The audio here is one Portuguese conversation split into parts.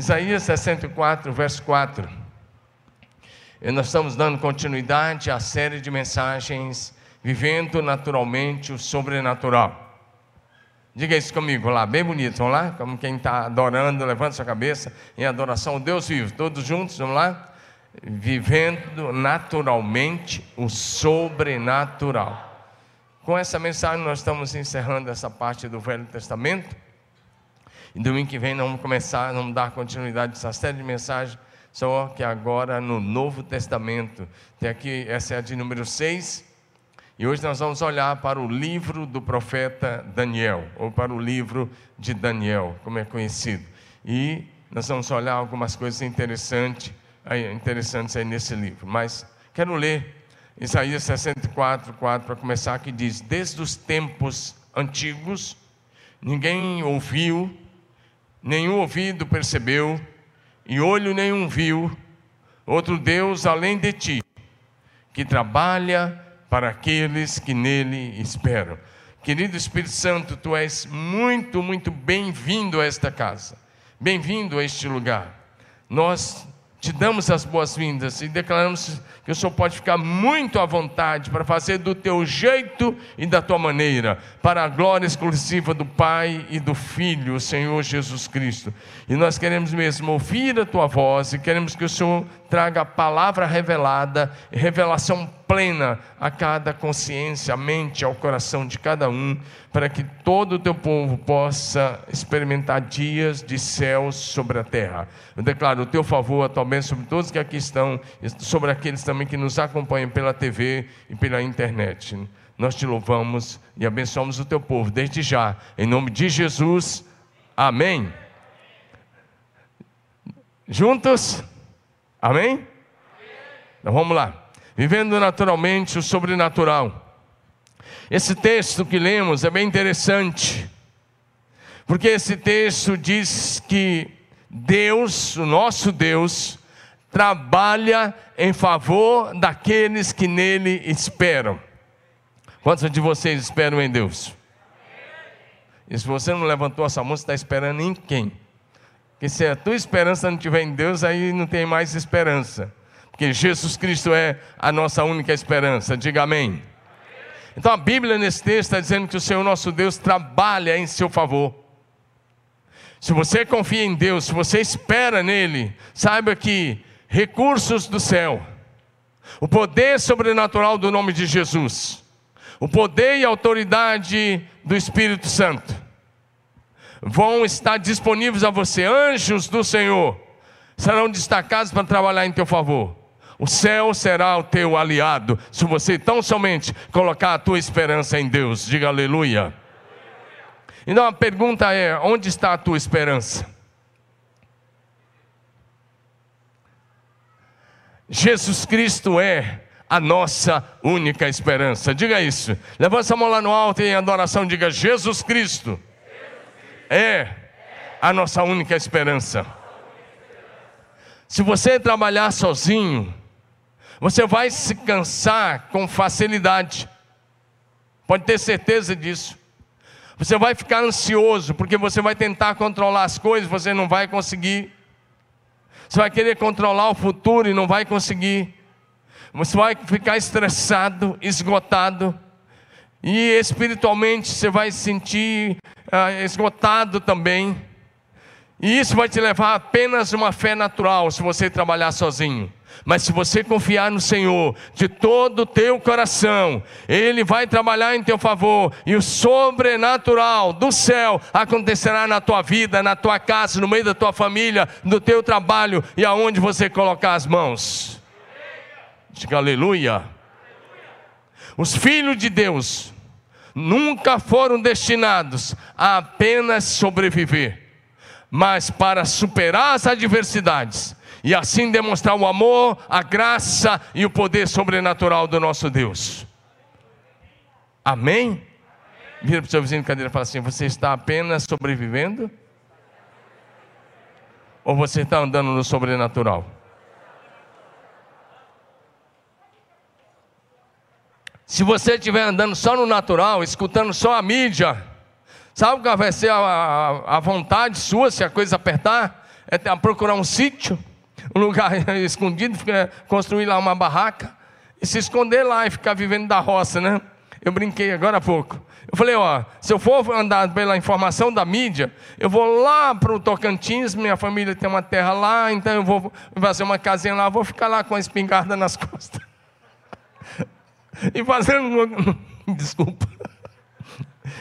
Isaías 64, verso 4. E nós estamos dando continuidade à série de mensagens Vivendo Naturalmente o Sobrenatural. Diga isso comigo lá, bem bonito, vamos lá? Como quem está adorando, levanta sua cabeça em adoração ao Deus vivo. Todos juntos, vamos lá? Vivendo naturalmente o sobrenatural. Com essa mensagem, nós estamos encerrando essa parte do Velho Testamento. E domingo que vem vamos começar, vamos dar continuidade a essa série de mensagens, só que agora no Novo Testamento. Tem aqui, essa é a de número 6. E hoje nós vamos olhar para o livro do profeta Daniel, ou para o livro de Daniel, como é conhecido. E nós vamos olhar algumas coisas interessantes, interessantes aí nesse livro. Mas quero ler Isaías 64, 4 para começar, que diz: Desde os tempos antigos, ninguém ouviu, nenhum ouvido percebeu, e olho nenhum viu, outro Deus além de ti, que trabalha para aqueles que nele esperam. Querido Espírito Santo, tu és muito, muito bem-vindo a esta casa, bem-vindo a este lugar. Nós te damos as boas-vindas e declaramos que o Senhor pode ficar muito à vontade para fazer do teu jeito e da tua maneira, para a glória exclusiva do Pai e do Filho, o Senhor Jesus Cristo. E nós queremos mesmo ouvir a tua voz e queremos que o Senhor traga a palavra revelada, revelação plena a cada consciência, a mente, ao coração de cada um, para que todo o teu povo possa experimentar dias de céus sobre a terra. Eu declaro o teu favor, a tua bênção sobre todos que aqui estão, sobre aqueles também que nos acompanham pela TV e pela internet. Nós te louvamos e abençoamos o teu povo desde já, em nome de Jesus. Amém. Juntos? Amém? Então vamos lá vivendo naturalmente o sobrenatural. Esse texto que lemos é bem interessante, porque esse texto diz que Deus, o nosso Deus, trabalha em favor daqueles que nele esperam. Quantos de vocês esperam em Deus? E se você não levantou essa mão, você está esperando em quem? Porque se a tua esperança não estiver em Deus, aí não tem mais esperança que Jesus Cristo é a nossa única esperança. Diga amém. Então a Bíblia nesse texto está dizendo que o Senhor nosso Deus trabalha em seu favor. Se você confia em Deus, se você espera nele, saiba que recursos do céu, o poder sobrenatural do nome de Jesus, o poder e autoridade do Espírito Santo, vão estar disponíveis a você. Anjos do Senhor serão destacados para trabalhar em teu favor. O céu será o teu aliado, se você tão somente colocar a tua esperança em Deus. Diga aleluia. Então a pergunta é: onde está a tua esperança? Jesus Cristo é a nossa única esperança. Diga isso. Levanta a mão lá no alto e em adoração diga: Jesus Cristo é a nossa única esperança. Se você trabalhar sozinho, você vai se cansar com facilidade. Pode ter certeza disso. Você vai ficar ansioso, porque você vai tentar controlar as coisas, você não vai conseguir. Você vai querer controlar o futuro e não vai conseguir. Você vai ficar estressado, esgotado. E espiritualmente você vai se sentir ah, esgotado também. E isso vai te levar apenas uma fé natural se você trabalhar sozinho. Mas se você confiar no Senhor de todo o teu coração, Ele vai trabalhar em teu favor e o sobrenatural do céu acontecerá na tua vida, na tua casa, no meio da tua família, no teu trabalho e aonde você colocar as mãos. Diga aleluia. Os filhos de Deus nunca foram destinados a apenas sobreviver, mas para superar as adversidades e assim demonstrar o amor, a graça e o poder sobrenatural do nosso Deus. Amém? Vira para o seu vizinho de cadeira e fala assim: Você está apenas sobrevivendo? Ou você está andando no sobrenatural? Se você estiver andando só no natural, escutando só a mídia, sabe qual vai ser a, a, a vontade sua se a coisa apertar? é procurar um sítio, um lugar escondido, construir lá uma barraca e se esconder lá e ficar vivendo da roça, né? Eu brinquei agora há pouco. Eu falei, ó, se eu for andar pela informação da mídia, eu vou lá para o Tocantins, minha família tem uma terra lá, então eu vou fazer uma casinha lá, vou ficar lá com a espingarda nas costas. e fazendo, desculpa,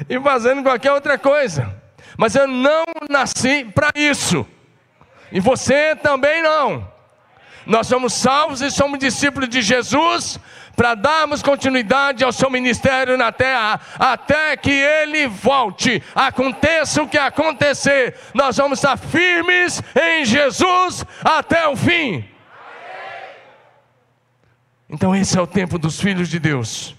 e fazendo qualquer outra coisa. Mas eu não nasci para isso. E você também não. Nós somos salvos e somos discípulos de Jesus para darmos continuidade ao seu ministério na terra, até que ele volte. Aconteça o que acontecer, nós vamos estar firmes em Jesus até o fim. Então, esse é o tempo dos filhos de Deus,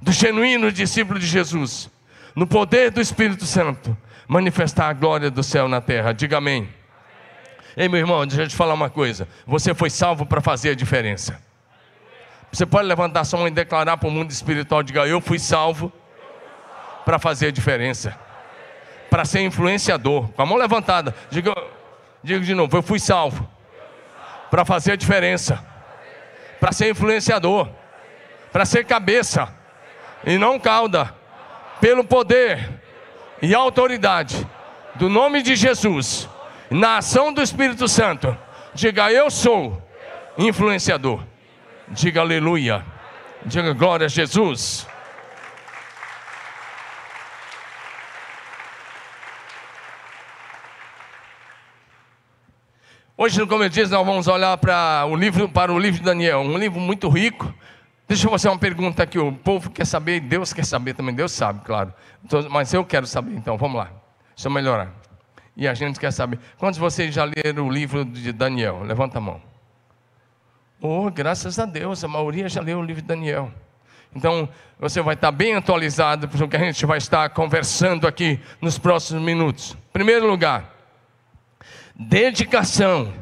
do genuíno discípulo de Jesus, no poder do Espírito Santo, manifestar a glória do céu na terra. Diga amém. Ei, meu irmão, deixa eu te falar uma coisa. Você foi salvo para fazer a diferença. Você pode levantar sua mão e declarar para o mundo espiritual: diga, eu fui salvo para fazer a diferença, para ser influenciador. Com a mão levantada, diga, diga de novo: eu fui salvo para fazer a diferença, para ser influenciador, para ser cabeça. E não cauda, pelo poder e autoridade do nome de Jesus na ação do Espírito Santo, diga eu sou influenciador. Diga aleluia. Diga glória a Jesus. Hoje, como eu disse, nós vamos olhar para o livro, para o livro de Daniel, um livro muito rico. Deixa eu fazer uma pergunta aqui. O povo quer saber, Deus quer saber também. Deus sabe, claro. Mas eu quero saber, então vamos lá. Deixa eu melhorar. E a gente quer saber. Quantos de vocês já leram o livro de Daniel? Levanta a mão. Oh, graças a Deus, a maioria já leu o livro de Daniel. Então, você vai estar bem atualizado para o que a gente vai estar conversando aqui nos próximos minutos. Primeiro lugar, dedicação,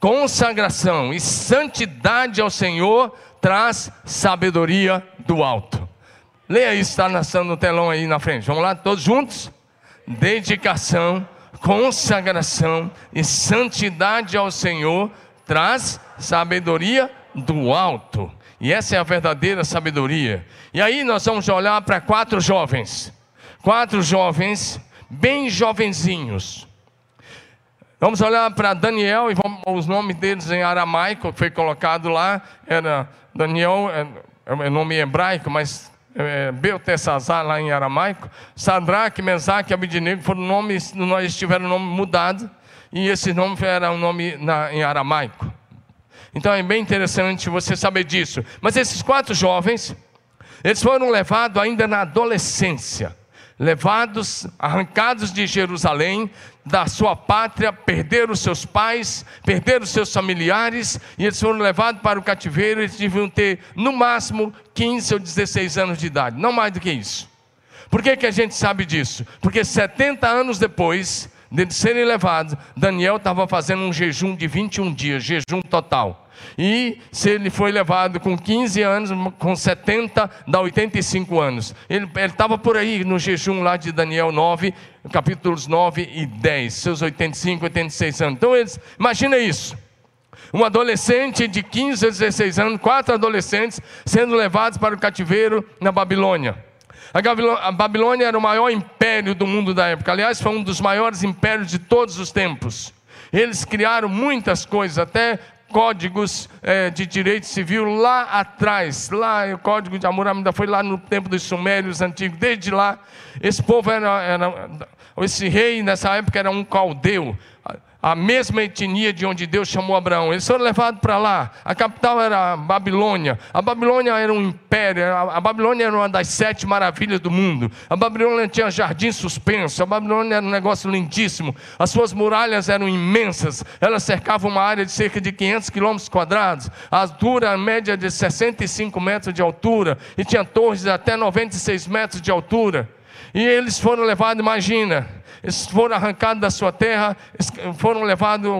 consagração e santidade ao Senhor traz sabedoria do alto. Leia isso, está no telão aí na frente. Vamos lá, todos juntos? Dedicação, consagração e santidade ao Senhor traz sabedoria do alto. E essa é a verdadeira sabedoria. E aí nós vamos olhar para quatro jovens. Quatro jovens, bem jovenzinhos. Vamos olhar para Daniel e vamos, os nomes deles em aramaico, que foi colocado lá, era Daniel, é, é nome hebraico, mas é, Beltesazar lá em aramaico, Sadraque, Mesaque e Abidinego foram nomes, nós tiveram nome mudado, e esse nome era um nome na, em aramaico. Então é bem interessante você saber disso. Mas esses quatro jovens, eles foram levados ainda na adolescência, levados, arrancados de Jerusalém, da sua pátria, perderam seus pais, perderam seus familiares, e eles foram levados para o cativeiro. Eles deviam ter, no máximo, 15 ou 16 anos de idade, não mais do que isso. Por que, que a gente sabe disso? Porque 70 anos depois de serem levados, Daniel estava fazendo um jejum de 21 dias, jejum total. E se ele foi levado com 15 anos, com 70, dá 85 anos. Ele estava por aí no jejum lá de Daniel 9, capítulos 9 e 10, seus 85, 86 anos. Então, eles, imagina isso. Um adolescente de 15 a 16 anos, quatro adolescentes sendo levados para o cativeiro na Babilônia. A Babilônia era o maior império do mundo da época. Aliás, foi um dos maiores impérios de todos os tempos. Eles criaram muitas coisas, até códigos é, de direito civil lá atrás. Lá, o código de Amor ainda foi lá no tempo dos Sumérios antigos. Desde lá, esse povo era, era esse rei nessa época era um caldeu a mesma etnia de onde Deus chamou Abraão. Eles foram levados para lá. A capital era a Babilônia. A Babilônia era um império. A Babilônia era uma das sete maravilhas do mundo. A Babilônia tinha jardim suspenso. A Babilônia era um negócio lindíssimo. As suas muralhas eram imensas. Elas cercavam uma área de cerca de 500 quilômetros quadrados. A altura média de 65 metros de altura. E tinha torres de até 96 metros de altura. E eles foram levados, imagina, eles foram arrancados da sua terra, foram levados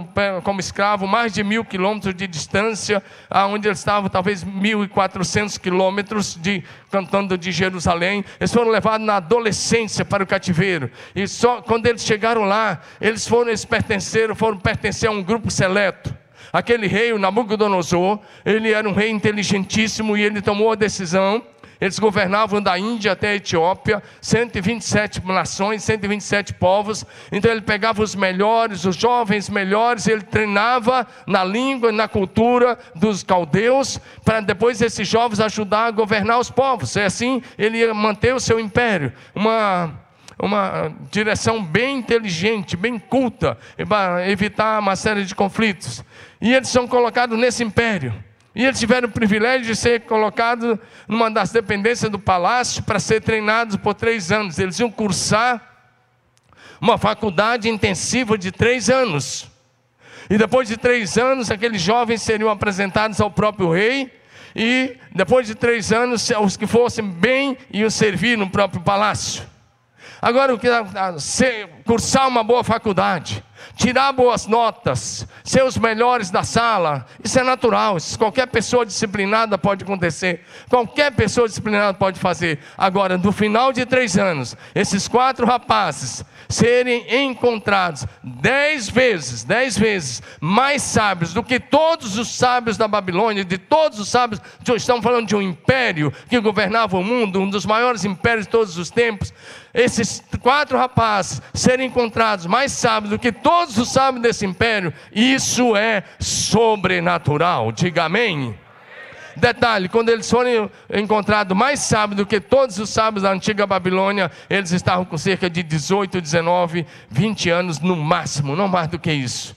como escravos mais de mil quilômetros de distância, aonde eles estavam, talvez mil e quatrocentos quilômetros de cantando de Jerusalém. Eles foram levados na adolescência para o cativeiro. E só quando eles chegaram lá, eles foram, eles pertenceram, foram pertencer a um grupo seleto. Aquele rei, o Nabucodonosor, ele era um rei inteligentíssimo e ele tomou a decisão eles governavam da Índia até a Etiópia, 127 nações, 127 povos. Então ele pegava os melhores, os jovens melhores, ele treinava na língua e na cultura dos caldeus, para depois esses jovens ajudar a governar os povos. E assim ele ia manter o seu império. Uma, uma direção bem inteligente, bem culta, para evitar uma série de conflitos. E eles são colocados nesse império. E eles tiveram o privilégio de ser colocados numa das dependências do palácio para ser treinados por três anos. Eles iam cursar uma faculdade intensiva de três anos. E depois de três anos, aqueles jovens seriam apresentados ao próprio rei. E depois de três anos, os que fossem bem iam servir no próprio palácio. Agora, o que cursar uma boa faculdade, tirar boas notas, ser os melhores da sala, isso é natural, isso qualquer pessoa disciplinada pode acontecer, qualquer pessoa disciplinada pode fazer. Agora, no final de três anos, esses quatro rapazes serem encontrados dez vezes, dez vezes mais sábios do que todos os sábios da Babilônia, de todos os sábios, estamos falando de um império que governava o mundo, um dos maiores impérios de todos os tempos. Esses quatro rapazes serem encontrados mais sábios do que todos os sábios desse império, isso é sobrenatural. Diga amém. Detalhe: quando eles foram encontrados mais sábios do que todos os sábios da antiga Babilônia, eles estavam com cerca de 18, 19, 20 anos no máximo, não mais do que isso.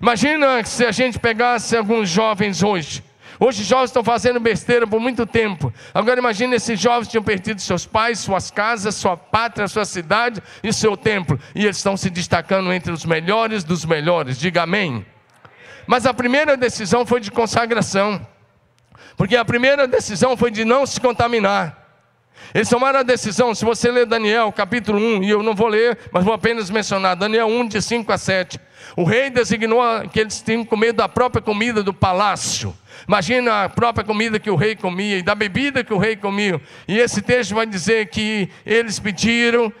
Imagina se a gente pegasse alguns jovens hoje. Hoje jovens estão fazendo besteira por muito tempo. Agora imagine esses jovens tinham perdido seus pais, suas casas, sua pátria, sua cidade e seu templo. E eles estão se destacando entre os melhores dos melhores. Diga amém. Mas a primeira decisão foi de consagração. Porque a primeira decisão foi de não se contaminar. Eles tomaram a decisão, se você ler Daniel capítulo 1, e eu não vou ler, mas vou apenas mencionar, Daniel 1, de 5 a 7. O rei designou que eles tinham comer da própria comida do palácio. Imagina a própria comida que o rei comia e da bebida que o rei comia. E esse texto vai dizer que eles pediram,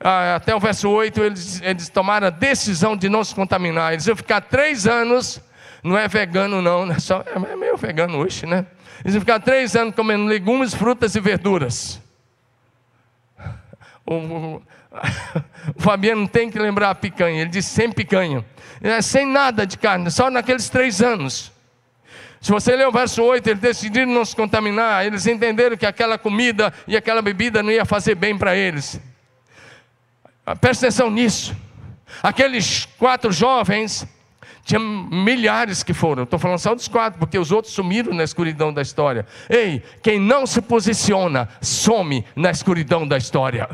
ah, até o verso 8, eles, eles tomaram a decisão de não se contaminar. Eles iam ficar três anos não é vegano, não, né? Só, é meio vegano hoje, né? Eles vão ficar três anos comendo legumes, frutas e verduras. O, o, o Fabiano tem que lembrar a picanha, ele diz sem picanha, é, sem nada de carne, só naqueles três anos. Se você ler o verso 8, eles decidiram não se contaminar, eles entenderam que aquela comida e aquela bebida não ia fazer bem para eles. Presta atenção nisso. Aqueles quatro jovens tinha milhares que foram, estou falando só dos quatro, porque os outros sumiram na escuridão da história. Ei, quem não se posiciona, some na escuridão da história.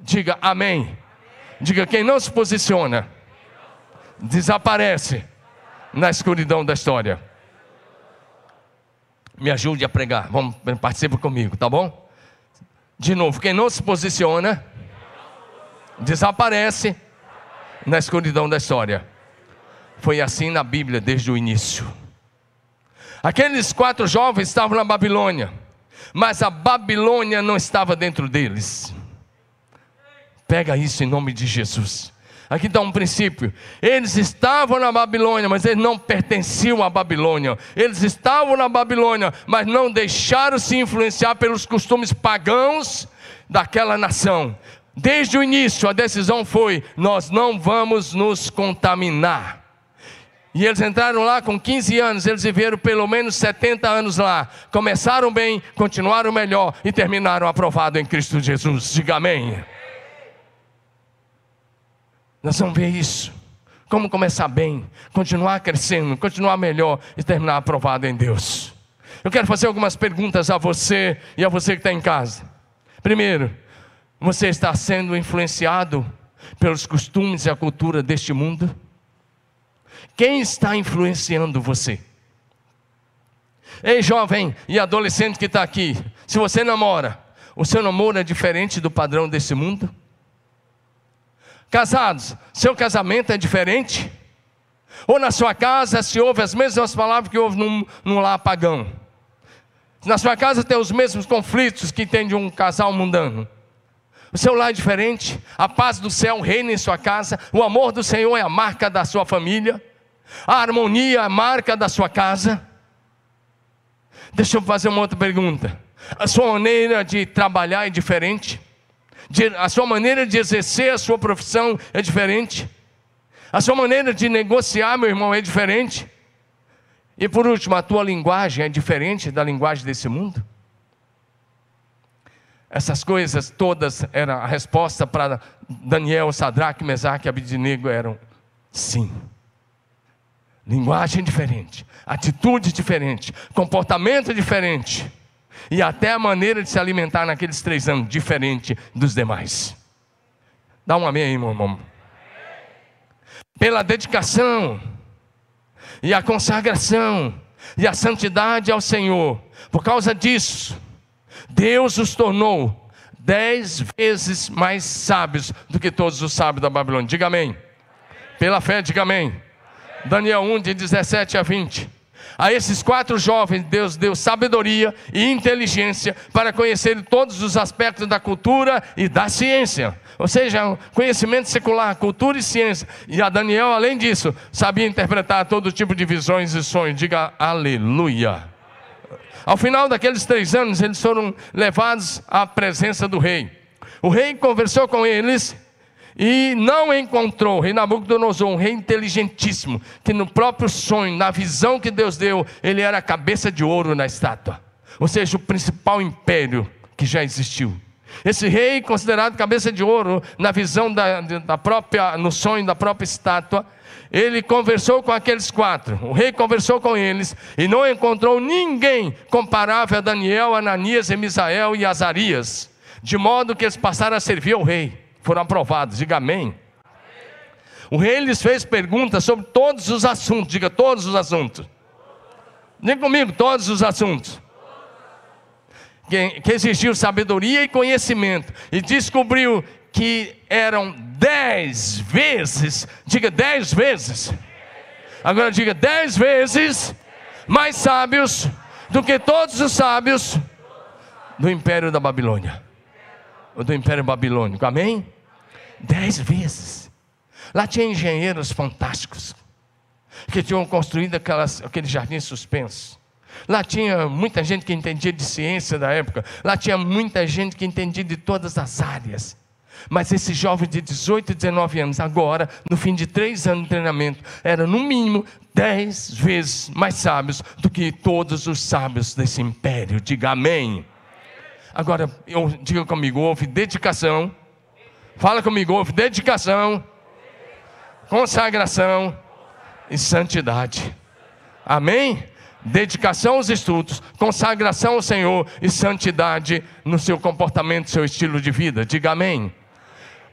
Diga amém. Diga, quem não se posiciona, desaparece na escuridão da história. Me ajude a pregar, vamos, participa comigo, tá bom? De novo, quem não se posiciona, desaparece na escuridão da história. Foi assim na Bíblia desde o início. Aqueles quatro jovens estavam na Babilônia, mas a Babilônia não estava dentro deles. Pega isso em nome de Jesus. Aqui está um princípio. Eles estavam na Babilônia, mas eles não pertenciam à Babilônia. Eles estavam na Babilônia, mas não deixaram se influenciar pelos costumes pagãos daquela nação. Desde o início, a decisão foi: nós não vamos nos contaminar. E eles entraram lá com 15 anos, eles viveram pelo menos 70 anos lá. Começaram bem, continuaram melhor e terminaram aprovado em Cristo Jesus. Diga amém. Nós vamos ver isso. Como começar bem, continuar crescendo, continuar melhor e terminar aprovado em Deus. Eu quero fazer algumas perguntas a você e a você que está em casa. Primeiro, você está sendo influenciado pelos costumes e a cultura deste mundo? Quem está influenciando você? Ei, jovem e adolescente que está aqui, se você namora, o seu namoro é diferente do padrão desse mundo? Casados, seu casamento é diferente? Ou na sua casa se ouve as mesmas palavras que ouve num, num lar pagão? Na sua casa tem os mesmos conflitos que tem de um casal mundano. O seu lar é diferente, a paz do céu reina em sua casa, o amor do Senhor é a marca da sua família, a harmonia a marca da sua casa. Deixa eu fazer uma outra pergunta. A sua maneira de trabalhar é diferente? a sua maneira de exercer a sua profissão é diferente? A sua maneira de negociar, meu irmão, é diferente? E por último, a tua linguagem é diferente da linguagem desse mundo? Essas coisas todas eram a resposta para Daniel, Sadraque, Mesaque e Abidinego eram sim. Linguagem diferente, atitude diferente, comportamento diferente e até a maneira de se alimentar naqueles três anos diferente dos demais. Dá um amém aí, meu irmão. Pela dedicação e a consagração e a santidade ao Senhor, por causa disso, Deus os tornou dez vezes mais sábios do que todos os sábios da Babilônia. Diga amém. Pela fé, diga amém. Daniel 1, de 17 a 20. A esses quatro jovens, Deus deu sabedoria e inteligência para conhecer todos os aspectos da cultura e da ciência. Ou seja, conhecimento secular, cultura e ciência. E a Daniel, além disso, sabia interpretar todo tipo de visões e sonhos. Diga aleluia. Ao final daqueles três anos, eles foram levados à presença do rei. O rei conversou com eles e não encontrou, rei Nabucodonosor, um rei inteligentíssimo, que no próprio sonho, na visão que Deus deu, ele era a cabeça de ouro na estátua. Ou seja, o principal império que já existiu. Esse rei, considerado cabeça de ouro, na visão da, da própria, no sonho da própria estátua, ele conversou com aqueles quatro. O rei conversou com eles e não encontrou ninguém comparável a Daniel, Ananias, Misael e Azarias, de modo que eles passaram a servir ao rei foram aprovados. Diga amém. O rei lhes fez perguntas sobre todos os assuntos. Diga todos os assuntos. Diga comigo, todos os assuntos. Que, que exigiu sabedoria e conhecimento. E descobriu que eram dez vezes, diga dez vezes. Agora diga dez vezes mais sábios do que todos os sábios do império da Babilônia. Do império babilônico. Amém? Dez vezes. Lá tinha engenheiros fantásticos que tinham construído aquelas, aquele jardim suspenso. Lá tinha muita gente que entendia de ciência da época. Lá tinha muita gente que entendia de todas as áreas. Mas esse jovem de 18 e 19 anos, agora, no fim de três anos de treinamento, era no mínimo dez vezes mais sábios do que todos os sábios desse império. Diga amém. Agora, eu, diga comigo, houve dedicação Fala comigo, dedicação, consagração e santidade. Amém? Dedicação aos estudos, consagração ao Senhor e santidade no seu comportamento, seu estilo de vida. Diga amém.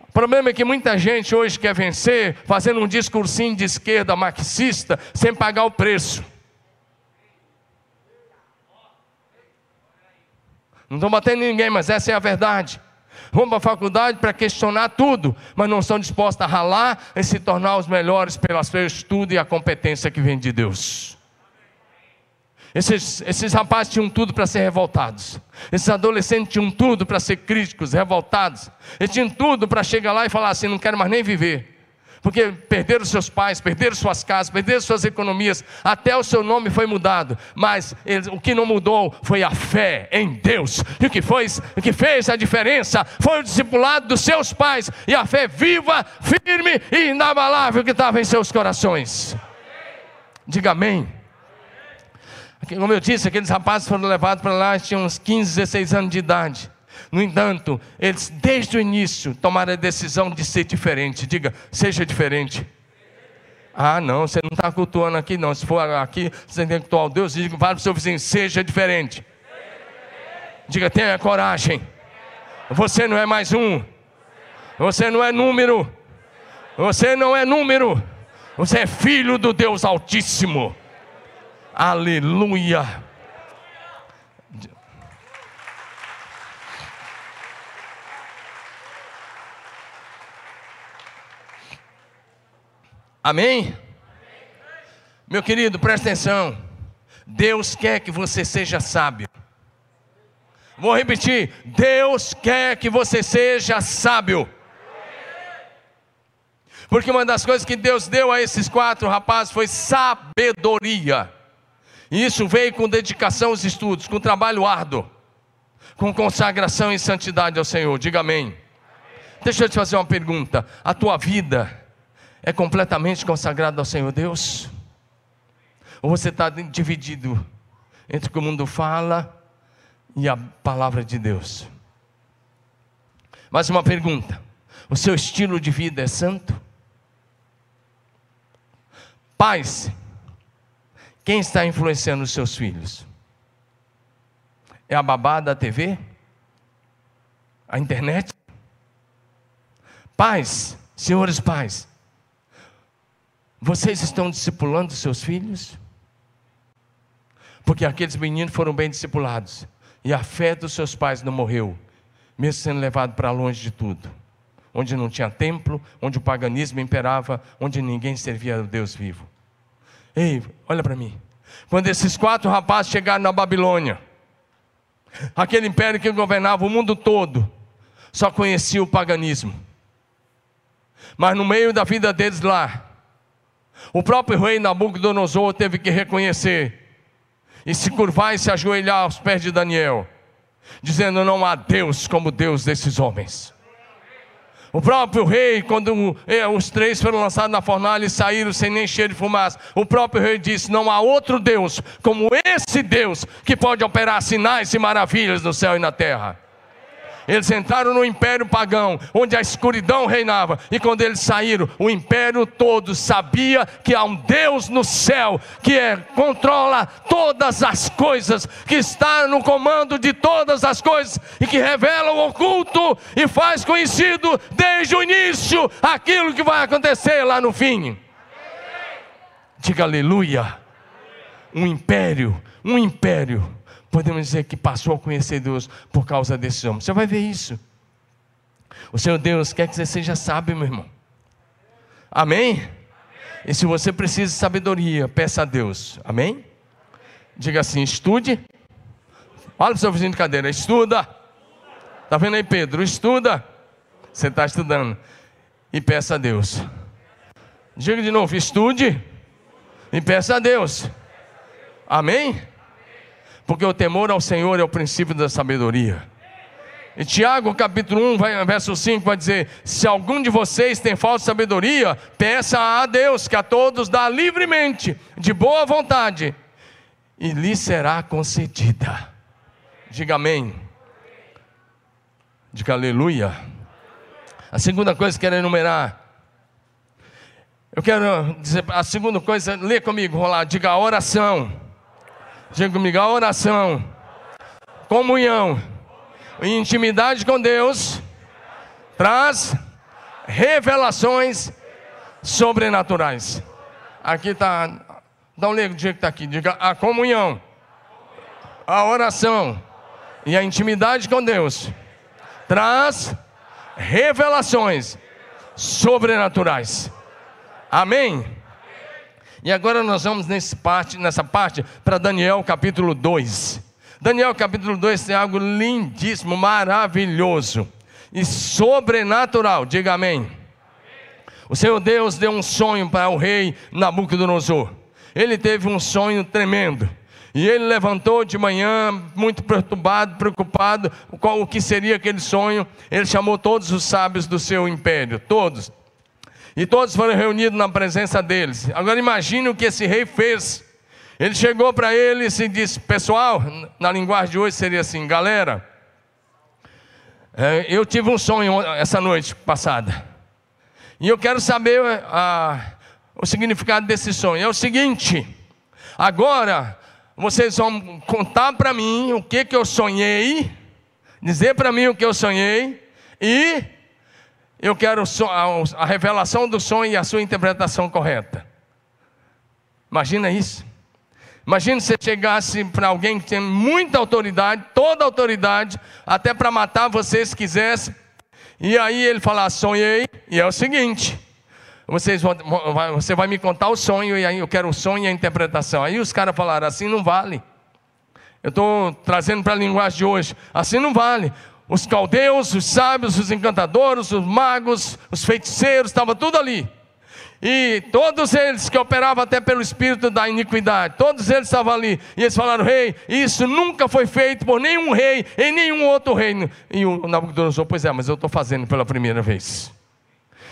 O problema é que muita gente hoje quer vencer fazendo um discursinho de esquerda marxista sem pagar o preço. Não estou batendo em ninguém, mas essa é a verdade vão para a faculdade para questionar tudo, mas não são dispostos a ralar e se tornar os melhores pelo seu estudo e a competência que vem de Deus. Esses, esses rapazes tinham tudo para ser revoltados. Esses adolescentes tinham tudo para ser críticos, revoltados. Eles tinham tudo para chegar lá e falar assim: não quero mais nem viver porque perderam seus pais, perderam suas casas, perderam suas economias, até o seu nome foi mudado, mas o que não mudou foi a fé em Deus, e o que, foi, o que fez a diferença foi o discipulado dos seus pais, e a fé viva, firme e inabalável que estava em seus corações. Diga amém. Como eu disse, aqueles rapazes foram levados para lá, tinham uns 15, 16 anos de idade. No entanto, eles desde o início tomaram a decisão de ser diferente. Diga, seja diferente. Ah, não, você não está cultuando aqui, não. Se for aqui, você tem que cultuar o Deus. Diga para o seu vizinho, seja diferente. Diga, tenha coragem. Você não é mais um. Você não é número. Você não é número. Você é filho do Deus Altíssimo. Aleluia. Amém? Meu querido, presta atenção. Deus quer que você seja sábio. Vou repetir: Deus quer que você seja sábio. Porque uma das coisas que Deus deu a esses quatro rapazes foi sabedoria. E isso veio com dedicação aos estudos, com trabalho árduo, com consagração e santidade ao Senhor. Diga amém. Deixa eu te fazer uma pergunta: a tua vida é completamente consagrada ao Senhor Deus? Ou você está dividido entre o que o mundo fala e a palavra de Deus? Mais uma pergunta: o seu estilo de vida é santo? Pais, quem está influenciando os seus filhos? É a babá da TV? A internet? Pais, senhores pais, vocês estão discipulando seus filhos? Porque aqueles meninos foram bem discipulados e a fé dos seus pais não morreu, mesmo sendo levado para longe de tudo onde não tinha templo, onde o paganismo imperava, onde ninguém servia ao Deus vivo. Ei, olha para mim. Quando esses quatro rapazes chegaram na Babilônia, aquele império que governava o mundo todo, só conhecia o paganismo. Mas no meio da vida deles lá, o próprio rei Nabucodonosor teve que reconhecer e se curvar e se ajoelhar aos pés de Daniel, dizendo: Não há Deus como Deus desses homens. O próprio rei, quando é, os três foram lançados na fornalha e saíram sem nem cheiro de fumaça, o próprio rei disse: Não há outro Deus como esse Deus que pode operar sinais e maravilhas no céu e na terra. Eles entraram no império pagão, onde a escuridão reinava, e quando eles saíram, o império todo sabia que há um Deus no céu que é, controla todas as coisas, que está no comando de todas as coisas e que revela o oculto e faz conhecido desde o início aquilo que vai acontecer lá no fim. Diga aleluia. Um império, um império podemos dizer que passou a conhecer Deus por causa desses homens. Você vai ver isso. O Senhor Deus quer que você seja sábio, meu irmão. Amém? E se você precisa de sabedoria, peça a Deus. Amém? Diga assim: estude. Olha para o seu vizinho de cadeira, estuda. Está vendo aí, Pedro? Estuda. Você está estudando. E peça a Deus. Diga de novo: estude. E peça a Deus. Amém? Porque o temor ao Senhor é o princípio da sabedoria. E Tiago capítulo 1, vai, verso 5 vai dizer: Se algum de vocês tem falta de sabedoria, peça a Deus, que a todos dá livremente, de boa vontade, e lhe será concedida. Diga amém. Diga aleluia. A segunda coisa que quero enumerar. Eu quero dizer, a segunda coisa, lê comigo, rolar, diga oração. Diga comigo, a oração, comunhão e intimidade com Deus traz revelações sobrenaturais. Aqui está, dá um do jeito que está aqui, diga a comunhão, a oração e a intimidade com Deus traz revelações sobrenaturais. Amém? E agora nós vamos nesse parte, nessa parte para Daniel capítulo 2. Daniel capítulo 2 tem algo lindíssimo, maravilhoso e sobrenatural. Diga amém. O Senhor Deus deu um sonho para o rei Nabucodonosor. Ele teve um sonho tremendo. E ele levantou de manhã, muito perturbado, preocupado, qual o que seria aquele sonho. Ele chamou todos os sábios do seu império, todos. E todos foram reunidos na presença deles. Agora imagine o que esse rei fez. Ele chegou para eles e disse: Pessoal, na linguagem de hoje seria assim: Galera, é, eu tive um sonho essa noite passada. E eu quero saber a, o significado desse sonho. É o seguinte: agora vocês vão contar para mim o que, que eu sonhei, dizer para mim o que eu sonhei, e eu quero a revelação do sonho e a sua interpretação correta. Imagina isso. Imagina se chegasse para alguém que tem muita autoridade, toda autoridade, até para matar você se quisesse, e aí ele falar: sonhei, e é o seguinte: vocês vão, você vai me contar o sonho e aí eu quero o sonho e a interpretação. Aí os caras falaram: assim não vale. Eu estou trazendo para a linguagem de hoje. Assim não vale. Os caldeus, os sábios, os encantadores, os magos, os feiticeiros, estava tudo ali. E todos eles que operavam até pelo espírito da iniquidade, todos eles estavam ali. E eles falaram: Rei, isso nunca foi feito por nenhum rei em nenhum outro reino. E o Nabucodonosor, pois é, mas eu estou fazendo pela primeira vez.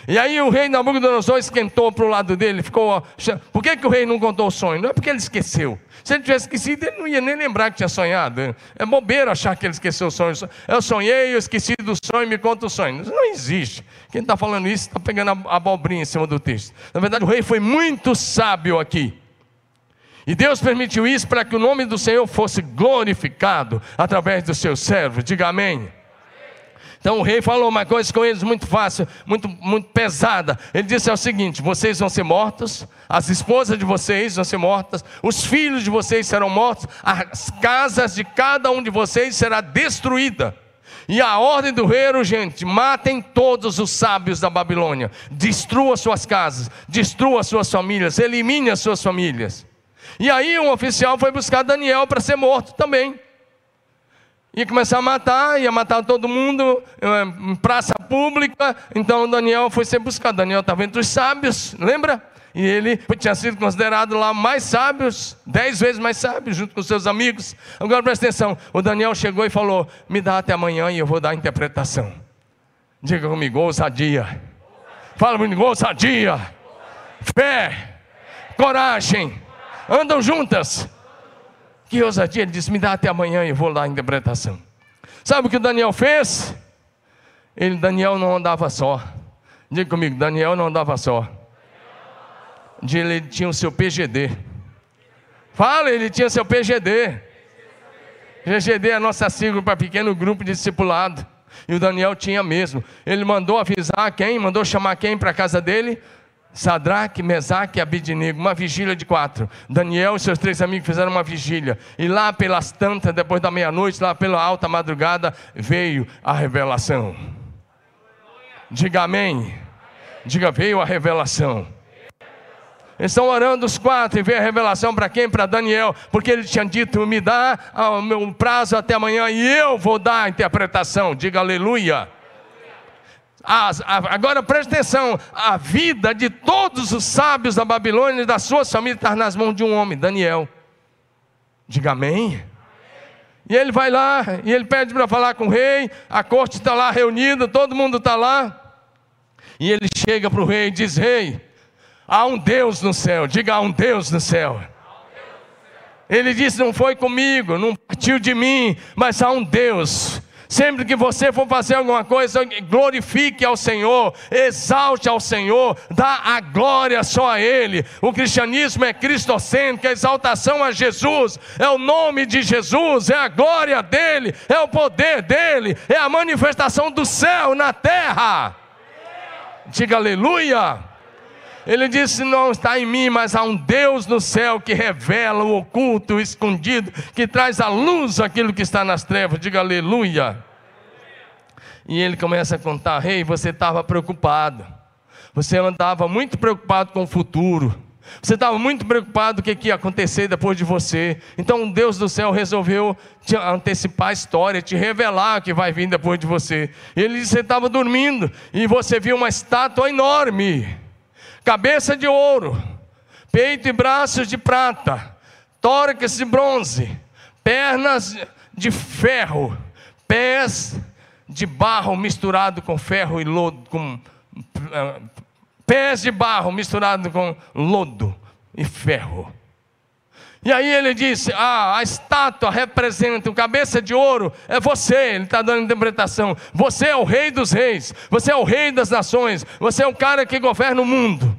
E aí o rei Nabucodonosor esquentou para o lado dele, ficou. Por que, que o rei não contou o sonho? Não é porque ele esqueceu. Se ele tivesse esquecido, ele não ia nem lembrar que tinha sonhado. É bobeira achar que ele esqueceu o sonho. Eu sonhei, eu esqueci do sonho, me conta o sonho. Isso não existe. Quem está falando isso está pegando a abobrinha em cima do texto. Na verdade, o rei foi muito sábio aqui. E Deus permitiu isso para que o nome do Senhor fosse glorificado através dos seus servos. Diga amém. Então o rei falou uma coisa com eles muito fácil, muito, muito pesada. Ele disse é o seguinte: vocês vão ser mortos, as esposas de vocês vão ser mortas, os filhos de vocês serão mortos, as casas de cada um de vocês será destruída. E a ordem do rei era urgente: matem todos os sábios da Babilônia, destrua suas casas, destrua suas famílias, elimine as suas famílias. E aí um oficial foi buscar Daniel para ser morto também. Ia começar a matar, ia matar todo mundo em praça pública. Então Daniel foi ser buscado. Daniel estava entre os sábios, lembra? E ele tinha sido considerado lá mais sábios, dez vezes mais sábio, junto com seus amigos. Agora presta atenção: o Daniel chegou e falou: Me dá até amanhã e eu vou dar a interpretação. Diga comigo, ousadia. Fala comigo, ousadia. Fé, coragem, andam juntas. Que ousadia, ele disse: Me dá até amanhã e vou dar a interpretação. Sabe o que Daniel fez? Ele, Daniel não andava só. Diga comigo, Daniel não andava só. Ele tinha o seu PGD. Fala, ele tinha seu PGD. PGD é a nossa sigla para pequeno grupo discipulado. E o Daniel tinha mesmo. Ele mandou avisar quem? Mandou chamar quem para a casa dele? Sadraque, Mesaque e Abidinego, uma vigília de quatro. Daniel e seus três amigos fizeram uma vigília. E lá pelas tantas, depois da meia-noite, lá pela alta madrugada, veio a revelação. Diga amém. Diga, veio a revelação. Eles estão orando os quatro e veio a revelação para quem? Para Daniel, porque ele tinha dito: me dá o meu prazo até amanhã e eu vou dar a interpretação. Diga aleluia. Agora preste atenção: a vida de todos os sábios da Babilônia e da sua família está nas mãos de um homem, Daniel. Diga amém. E ele vai lá, e ele pede para falar com o rei, a corte está lá reunida, todo mundo está lá. E ele chega para o rei e diz: Rei, há um Deus no céu, diga há um Deus no céu. Ele disse: Não foi comigo, não partiu de mim, mas há um Deus Sempre que você for fazer alguma coisa, glorifique ao Senhor, exalte ao Senhor, dá a glória só a Ele. O cristianismo é cristocêntrico, a exaltação a Jesus, é o nome de Jesus, é a glória dele, é o poder dele, é a manifestação do céu na terra. Diga aleluia. Ele disse: Não está em mim, mas há um Deus no céu que revela o oculto, o escondido, que traz à luz aquilo que está nas trevas. Diga aleluia. E ele começa a contar: Rei, hey, você estava preocupado. Você andava muito preocupado com o futuro. Você estava muito preocupado com o que ia acontecer depois de você. Então Deus do céu resolveu te antecipar a história, te revelar o que vai vir depois de você. Ele disse: Você estava dormindo e você viu uma estátua enorme cabeça de ouro, peito e braços de prata, tórax de bronze, pernas de ferro, pés de barro misturado com ferro e lodo, com uh, pés de barro misturado com lodo e ferro. E aí ele disse: Ah, a estátua representa o cabeça de ouro, é você. Ele está dando interpretação. Você é o rei dos reis, você é o rei das nações, você é o cara que governa o mundo.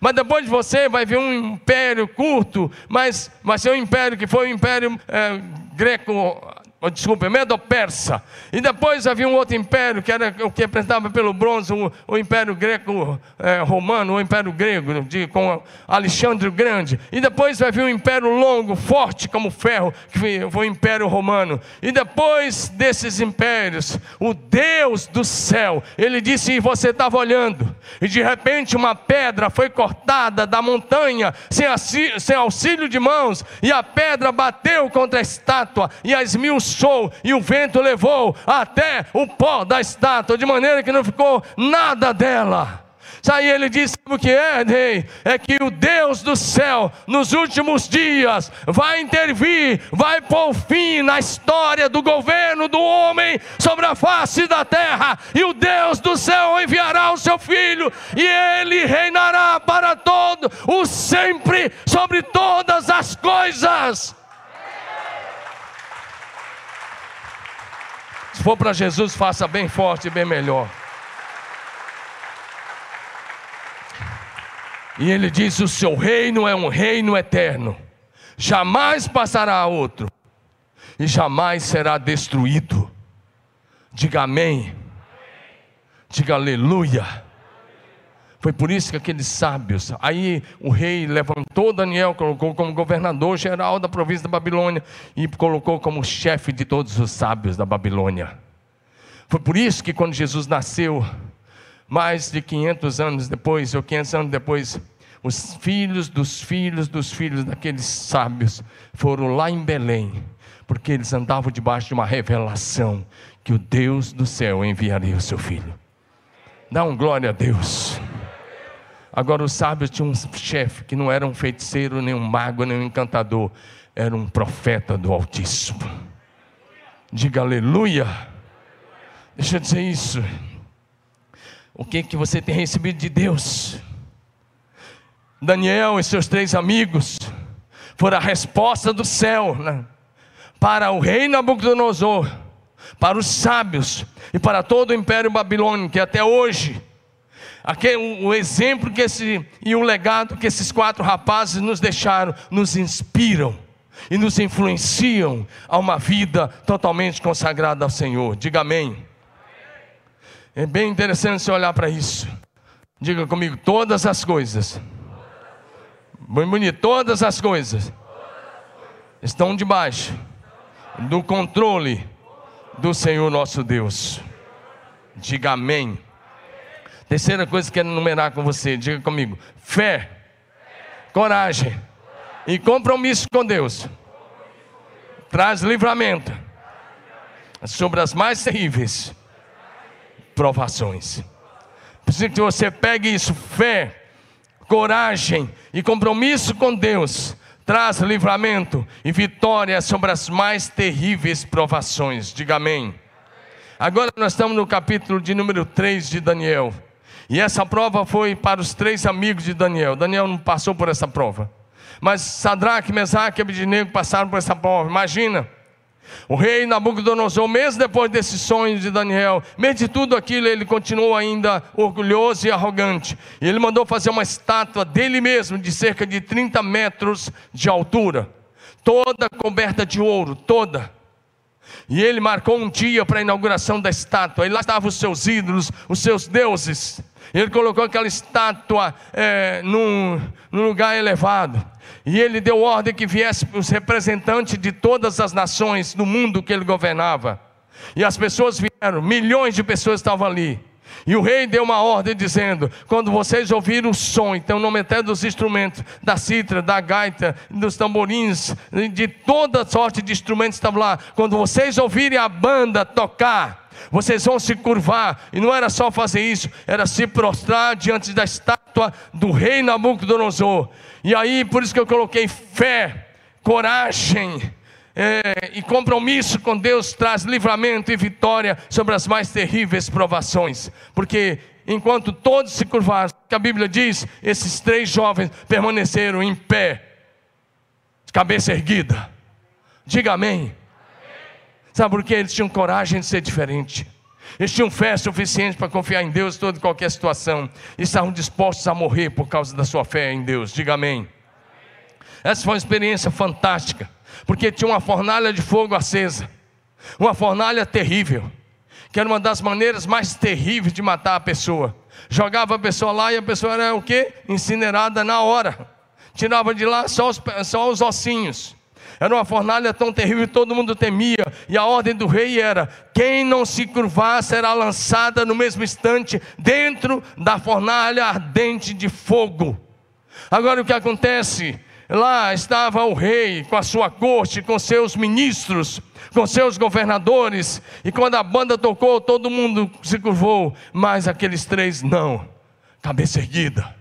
Mas depois de você vai vir um império curto, mas vai ser um império que foi o um império é, greco desculpa, Medo-Persa. E depois havia um outro império, que era o que representava pelo bronze, o, o Império Greco-Romano, é, o Império Grego, de, com Alexandre o Grande. E depois vai vir um império longo, forte como ferro, que foi, foi o Império Romano. E depois desses impérios, o Deus do céu, ele disse, e você estava olhando, e de repente uma pedra foi cortada da montanha, sem, sem auxílio de mãos, e a pedra bateu contra a estátua, e a e o vento levou até o pó da estátua, de maneira que não ficou nada dela. Aí ele disse: o que é, rei? É que o Deus do céu, nos últimos dias, vai intervir, vai pôr fim na história do governo do homem sobre a face da terra, e o Deus do céu enviará o seu filho, e ele reinará para todo o sempre sobre todas as coisas. Se for para Jesus, faça bem forte e bem melhor. E ele diz: O seu reino é um reino eterno, jamais passará a outro, e jamais será destruído. Diga amém. Diga aleluia. Foi por isso que aqueles sábios, aí o rei levantou Daniel, colocou como governador geral da província da Babilônia e colocou como chefe de todos os sábios da Babilônia. Foi por isso que quando Jesus nasceu, mais de 500 anos depois, ou 500 anos depois, os filhos dos filhos dos filhos daqueles sábios foram lá em Belém, porque eles andavam debaixo de uma revelação que o Deus do céu enviaria o seu filho. Dá um glória a Deus. Agora, os sábios tinham um chefe que não era um feiticeiro, nem um mago, nem um encantador, era um profeta do Altíssimo. Diga aleluia. Deixa eu dizer isso. O que que você tem recebido de Deus? Daniel e seus três amigos foram a resposta do céu né? para o rei Nabucodonosor, para os sábios e para todo o império babilônico que até hoje Aquele, o exemplo que esse, e o legado que esses quatro rapazes nos deixaram nos inspiram e nos influenciam a uma vida totalmente consagrada ao Senhor. Diga amém. É bem interessante você olhar para isso. Diga comigo, todas as coisas. Bem bonito, todas as coisas estão debaixo do controle do Senhor nosso Deus. Diga amém. Terceira coisa que quero enumerar com você, diga comigo: fé, coragem e compromisso com Deus traz livramento sobre as mais terríveis provações. Preciso que você pegue isso, fé, coragem e compromisso com Deus traz livramento e vitória sobre as mais terríveis provações. Diga amém. Agora nós estamos no capítulo de número 3 de Daniel. E essa prova foi para os três amigos de Daniel. Daniel não passou por essa prova. Mas Sadraque, Mesaque e Abednego passaram por essa prova. Imagina. O rei Nabucodonosor, mesmo depois desses sonhos de Daniel, mesmo de tudo aquilo, ele continuou ainda orgulhoso e arrogante. E ele mandou fazer uma estátua dele mesmo, de cerca de 30 metros de altura, toda coberta de ouro, toda. E ele marcou um dia para a inauguração da estátua, e lá estavam os seus ídolos, os seus deuses. Ele colocou aquela estátua é, num, num lugar elevado. E ele deu ordem que viesse os representantes de todas as nações do mundo que ele governava. E as pessoas vieram, milhões de pessoas estavam ali. E o rei deu uma ordem dizendo: quando vocês ouvirem o som, então nome até dos instrumentos, da citra, da gaita, dos tamborins, de toda sorte de instrumentos estavam lá. Quando vocês ouvirem a banda tocar, vocês vão se curvar, e não era só fazer isso, era se prostrar diante da estátua do rei Nabucodonosor. E aí, por isso que eu coloquei fé, coragem, é, e compromisso com Deus traz livramento e vitória sobre as mais terríveis provações, porque enquanto todos se curvaram, que a Bíblia diz, esses três jovens permaneceram em pé, cabeça erguida. Diga amém. Sabe por quê? Eles tinham coragem de ser diferente. Eles tinham fé suficiente para confiar em Deus em toda e qualquer situação. E estavam dispostos a morrer por causa da sua fé em Deus. Diga amém. Essa foi uma experiência fantástica. Porque tinha uma fornalha de fogo acesa. Uma fornalha terrível, que era uma das maneiras mais terríveis de matar a pessoa. Jogava a pessoa lá e a pessoa era o quê? Incinerada na hora. Tirava de lá só os, só os ossinhos. Era uma fornalha tão terrível, todo mundo temia. E a ordem do rei era: quem não se curvar será lançada no mesmo instante dentro da fornalha ardente de fogo. Agora o que acontece? Lá estava o rei com a sua corte, com seus ministros, com seus governadores, e quando a banda tocou, todo mundo se curvou, mas aqueles três não. Cabeça erguida,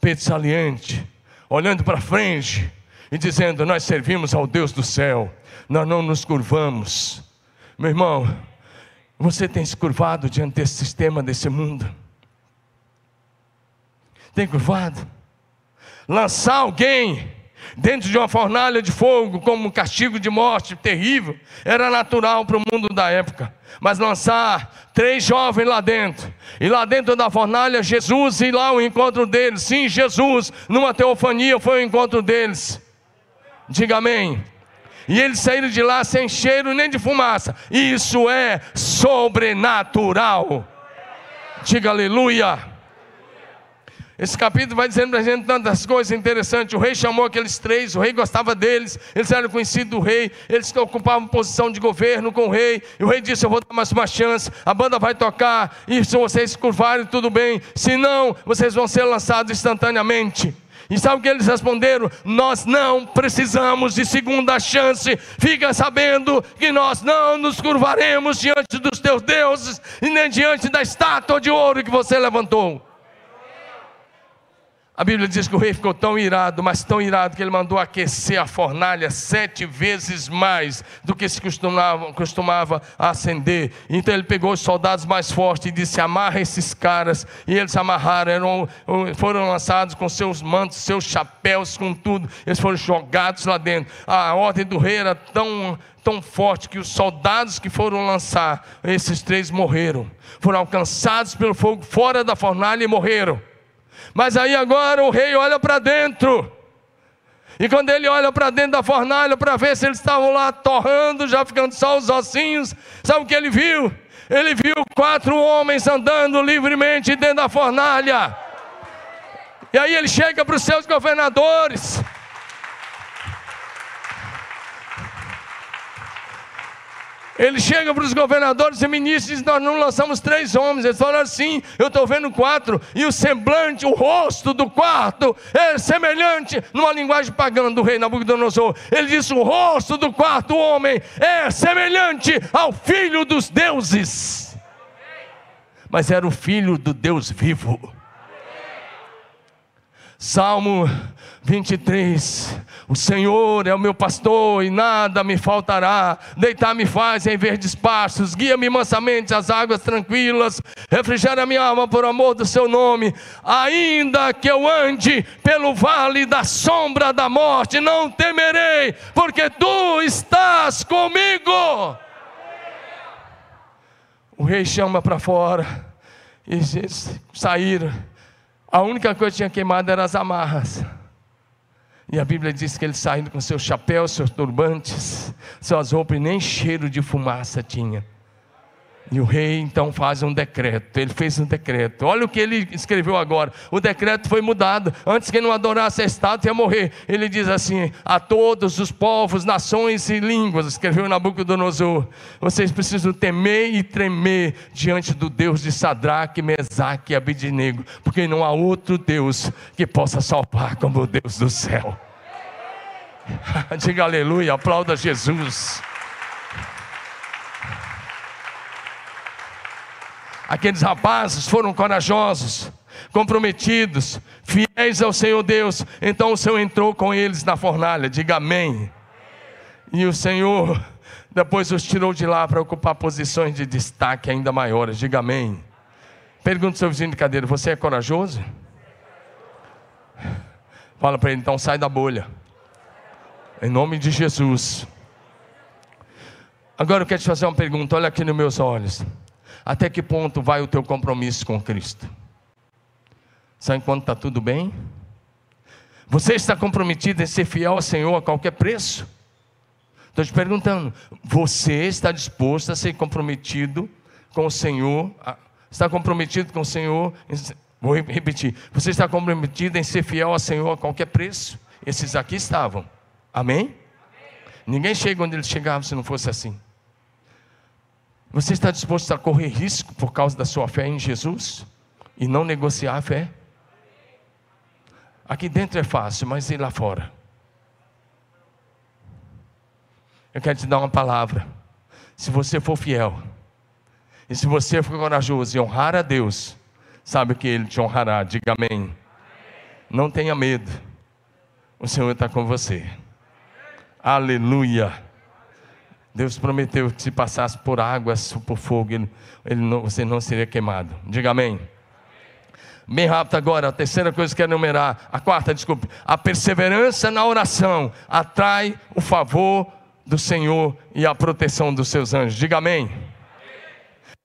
peito saliente, olhando para frente e dizendo: Nós servimos ao Deus do céu, nós não nos curvamos. Meu irmão, você tem se curvado diante desse sistema, desse mundo? Tem curvado? Lançar alguém dentro de uma fornalha de fogo, como um castigo de morte terrível, era natural para o mundo da época. Mas lançar três jovens lá dentro, e lá dentro da fornalha, Jesus e lá ao encontro deles. Sim, Jesus, numa teofania, foi o encontro deles. Diga amém. E eles saíram de lá sem cheiro nem de fumaça. Isso é sobrenatural. Diga aleluia. Esse capítulo vai dizendo para a gente tantas coisas interessantes. O rei chamou aqueles três, o rei gostava deles, eles eram conhecidos do rei, eles ocupavam posição de governo com o rei. E o rei disse: Eu vou dar mais uma chance, a banda vai tocar, e se vocês curvarem, tudo bem, se não, vocês vão ser lançados instantaneamente. E sabe o que eles responderam? Nós não precisamos de segunda chance. Fica sabendo que nós não nos curvaremos diante dos teus deuses e nem diante da estátua de ouro que você levantou. A Bíblia diz que o rei ficou tão irado, mas tão irado, que ele mandou aquecer a fornalha sete vezes mais do que se costumava, costumava acender. Então ele pegou os soldados mais fortes e disse: Amarra esses caras. E eles amarraram, eram, foram lançados com seus mantos, seus chapéus, com tudo. Eles foram jogados lá dentro. A ordem do rei era tão tão forte que os soldados que foram lançar, esses três morreram. Foram alcançados pelo fogo fora da fornalha e morreram. Mas aí agora o rei olha para dentro. E quando ele olha para dentro da fornalha para ver se eles estavam lá torrando, já ficando só os ossinhos, sabe o que ele viu? Ele viu quatro homens andando livremente dentro da fornalha. E aí ele chega para os seus governadores. Ele chega para os governadores e ministros e diz: Nós não lançamos três homens. Eles falam assim: Eu estou vendo quatro. E o semblante, o rosto do quarto é semelhante, numa linguagem pagã do rei Nabucodonosor. Ele disse: O rosto do quarto homem é semelhante ao filho dos deuses. Mas era o filho do Deus vivo. Salmo 23. O Senhor é o meu pastor e nada me faltará. Deitar-me faz em verdes pastos, guia-me mansamente às águas tranquilas, refrigera minha alma por amor do seu nome. Ainda que eu ande pelo vale da sombra da morte, não temerei, porque tu estás comigo. O rei chama para fora e saíram. A única coisa que tinha queimado eram as amarras. E a Bíblia diz que ele saindo com seus chapéus, seus turbantes, suas roupas, e nem cheiro de fumaça tinha. E o rei então faz um decreto. Ele fez um decreto. Olha o que ele escreveu agora. O decreto foi mudado. Antes que não adorasse a estátua ia morrer. Ele diz assim: a todos os povos, nações e línguas, escreveu Nabucodonosor, vocês precisam temer e tremer diante do Deus de Sadraque, Mesaque e Abidnego, porque não há outro Deus que possa salvar como o Deus do céu. Diga aleluia, aplauda Jesus. Aqueles rapazes foram corajosos, comprometidos, fiéis ao Senhor Deus. Então o Senhor entrou com eles na fornalha, diga amém. E o Senhor depois os tirou de lá para ocupar posições de destaque ainda maiores, diga amém. Pergunta ao seu vizinho de cadeira: Você é corajoso? Fala para ele, então sai da bolha. Em nome de Jesus. Agora eu quero te fazer uma pergunta, olha aqui nos meus olhos. Até que ponto vai o teu compromisso com Cristo? Só enquanto está tudo bem? Você está comprometido em ser fiel ao Senhor a qualquer preço? Estou te perguntando: você está disposto a ser comprometido com o Senhor? Está comprometido com o Senhor? Vou repetir: você está comprometido em ser fiel ao Senhor a qualquer preço? Esses aqui estavam. Amém? Amém? Ninguém chega onde ele chegava se não fosse assim. Você está disposto a correr risco por causa da sua fé em Jesus e não negociar a fé? Aqui dentro é fácil, mas e lá fora? Eu quero te dar uma palavra. Se você for fiel, e se você for corajoso e honrar a Deus, sabe que Ele te honrará. Diga amém. amém. Não tenha medo. O Senhor está com você. Aleluia. Deus prometeu que se passasse por águas, por fogo, ele, ele não, você não seria queimado. Diga amém. Bem rápido agora, a terceira coisa que quero enumerar, a quarta, desculpe. A perseverança na oração atrai o favor do Senhor e a proteção dos seus anjos. Diga amém. amém.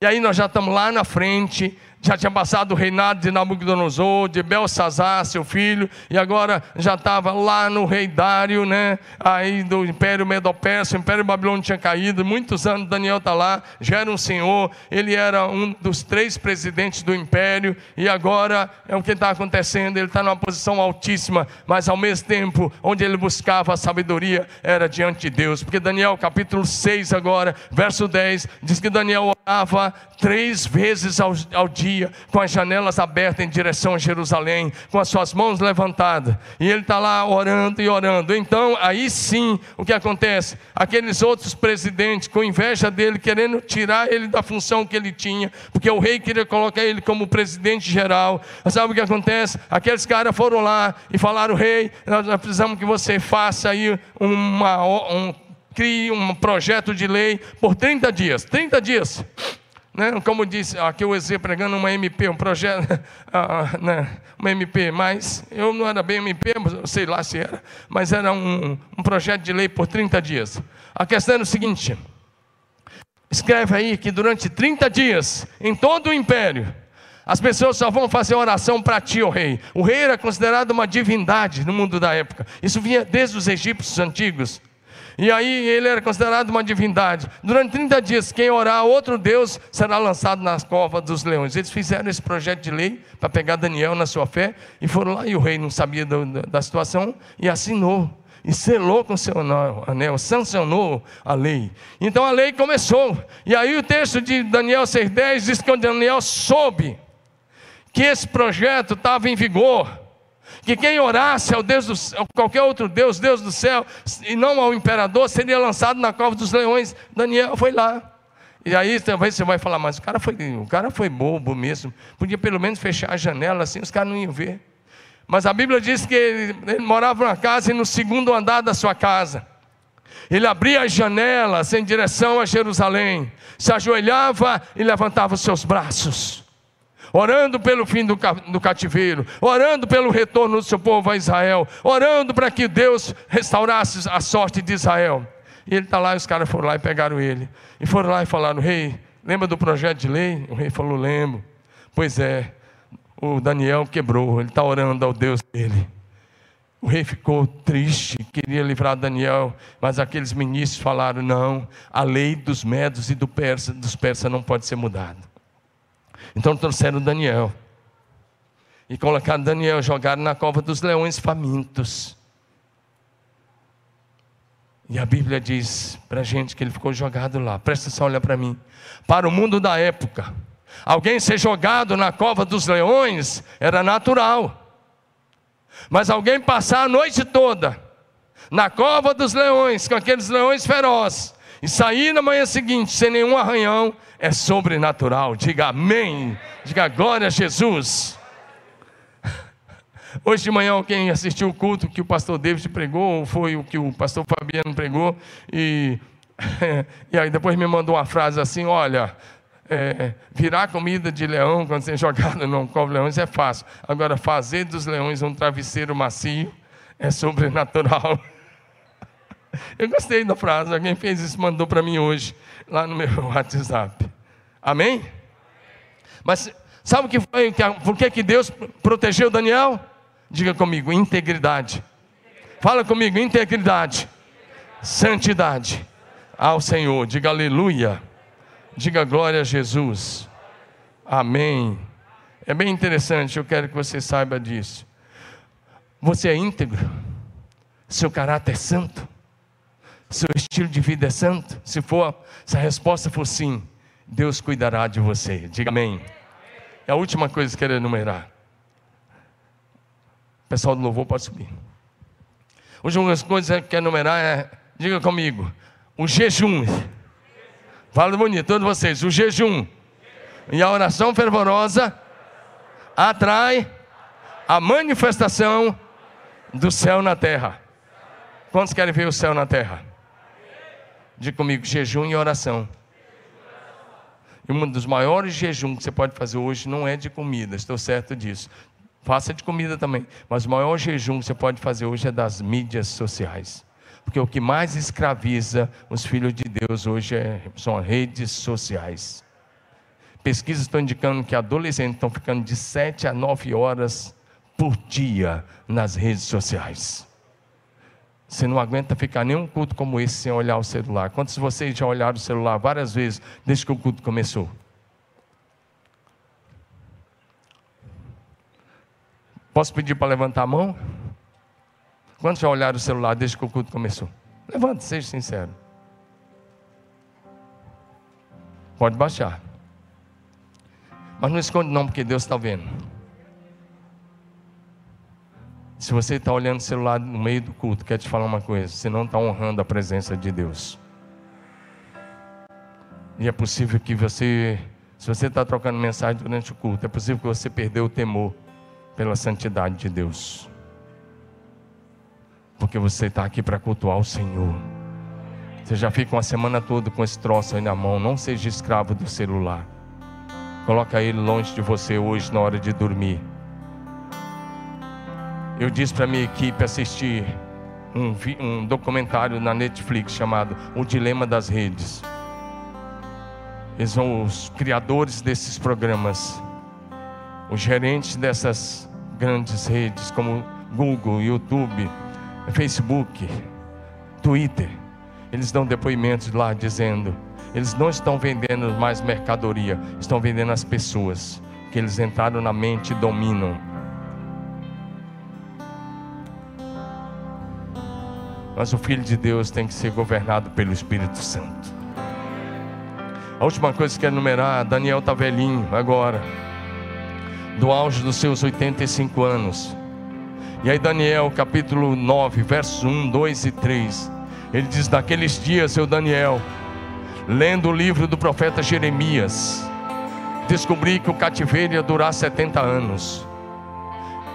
E aí nós já estamos lá na frente já tinha passado o reinado de Nabucodonosor, de Belsazar, seu filho, e agora já estava lá no rei Dário, né? Aí do Império Medo-Persa, o Império Babilônio tinha caído, muitos anos Daniel está lá, já era um senhor, ele era um dos três presidentes do império, e agora é o que está acontecendo, ele está numa posição altíssima, mas ao mesmo tempo, onde ele buscava a sabedoria, era diante de Deus, porque Daniel capítulo 6 agora, verso 10, diz que Daniel orava três vezes ao, ao dia, com as janelas abertas em direção a Jerusalém, com as suas mãos levantadas, e ele está lá orando e orando. Então, aí sim, o que acontece? Aqueles outros presidentes, com inveja dele, querendo tirar ele da função que ele tinha, porque o rei queria colocar ele como presidente geral. Sabe o que acontece? Aqueles caras foram lá e falaram: Rei, nós precisamos que você faça aí uma, um, crie um projeto de lei por 30 dias. 30 dias né? como disse aqui o EZ pregando uma MP, um projeto, uh, né? uma MP, mas eu não era bem MP, sei lá se era, mas era um, um projeto de lei por 30 dias. A questão é o seguinte: escreve aí que durante 30 dias, em todo o império, as pessoas só vão fazer oração para ti, o rei. O rei era considerado uma divindade no mundo da época. Isso vinha desde os egípcios antigos. E aí ele era considerado uma divindade. Durante 30 dias, quem orar a outro Deus será lançado nas covas dos leões. Eles fizeram esse projeto de lei para pegar Daniel na sua fé e foram lá e o rei não sabia do, da situação e assinou. E selou com seu anel, sancionou a lei. Então a lei começou. E aí o texto de Daniel 6,10 diz que Daniel soube que esse projeto estava em vigor que quem orasse ao Deus do, ao qualquer outro Deus, Deus do céu, e não ao imperador, seria lançado na cova dos leões. Daniel foi lá. E aí talvez você vai falar, mas o cara foi, o cara foi bobo mesmo. Podia pelo menos fechar a janela assim, os caras não iam ver. Mas a Bíblia diz que ele, ele morava na casa e no segundo andar da sua casa. Ele abria as janelas em direção a Jerusalém, se ajoelhava e levantava os seus braços orando pelo fim do, do cativeiro, orando pelo retorno do seu povo a Israel, orando para que Deus restaurasse a sorte de Israel. E ele está lá, os caras foram lá e pegaram ele. E foram lá e falaram: Rei, lembra do projeto de lei? O rei falou: Lembro. Pois é, o Daniel quebrou, ele está orando ao Deus dele. O rei ficou triste, queria livrar Daniel, mas aqueles ministros falaram: não, a lei dos medos e do persa, dos persas não pode ser mudada. Então trouxeram Daniel. E colocaram Daniel, jogaram na cova dos leões famintos. E a Bíblia diz para a gente que ele ficou jogado lá. Presta atenção, olha para mim. Para o mundo da época, alguém ser jogado na cova dos leões era natural. Mas alguém passar a noite toda na cova dos leões, com aqueles leões ferozes, e sair na manhã seguinte sem nenhum arranhão, é sobrenatural. Diga amém. Diga glória a Jesus. Hoje de manhã, quem assistiu o culto que o pastor David pregou, foi o que o pastor Fabiano pregou, e, e aí depois me mandou uma frase assim: olha. É, virar comida de leão quando você é jogado no de leões é fácil. Agora, fazer dos leões um travesseiro macio é sobrenatural. Eu gostei da frase, alguém fez isso, mandou para mim hoje, lá no meu WhatsApp. Amém? Mas sabe o que foi? Por que, que Deus protegeu Daniel? Diga comigo, integridade. Fala comigo, integridade. santidade ao Senhor. Diga aleluia. Diga glória a Jesus. Amém. É bem interessante, eu quero que você saiba disso. Você é íntegro, seu caráter é santo, seu estilo de vida é santo. Se for, se a resposta for sim, Deus cuidará de você. Diga amém. É a última coisa que eu quero enumerar. O pessoal do louvor pode subir. A última coisa que eu quero enumerar é, diga comigo, o jejum. Fala bonito, todos vocês, o jejum. E a oração fervorosa atrai a manifestação do céu na terra. Quantos querem ver o céu na terra? Diga comigo, jejum e oração. E um dos maiores jejuns que você pode fazer hoje não é de comida, estou certo disso. Faça de comida também. Mas o maior jejum que você pode fazer hoje é das mídias sociais. Porque o que mais escraviza os filhos de Deus hoje é, são redes sociais. Pesquisas estão indicando que adolescentes estão ficando de 7 a 9 horas por dia nas redes sociais. Você não aguenta ficar nenhum culto como esse sem olhar o celular. Quantos de vocês já olharam o celular várias vezes desde que o culto começou? Posso pedir para levantar a mão? Quantos já olharam o celular desde que o culto começou? Levante, seja sincero. Pode baixar. Mas não esconde não, porque Deus está vendo. Se você está olhando o celular no meio do culto, quer te falar uma coisa: você não está honrando a presença de Deus. E é possível que você, se você está trocando mensagem durante o culto, é possível que você perdeu o temor pela santidade de Deus. Porque você está aqui para cultuar o Senhor. Você já fica uma semana toda com esse troço aí na mão. Não seja escravo do celular. Coloca ele longe de você hoje na hora de dormir. Eu disse para minha equipe assistir um, um documentário na Netflix chamado O Dilema das Redes. Eles são os criadores desses programas, os gerentes dessas grandes redes como Google, YouTube, Facebook, Twitter. Eles dão depoimentos lá dizendo: eles não estão vendendo mais mercadoria, estão vendendo as pessoas, que eles entraram na mente e dominam. Mas o Filho de Deus tem que ser governado pelo Espírito Santo. A última coisa que quero enumerar, Daniel está velhinho agora, do auge dos seus 85 anos. E aí, Daniel, capítulo 9, versos 1, 2 e 3, ele diz: Naqueles dias, seu Daniel, lendo o livro do profeta Jeremias, descobri que o cativeiro ia durar 70 anos.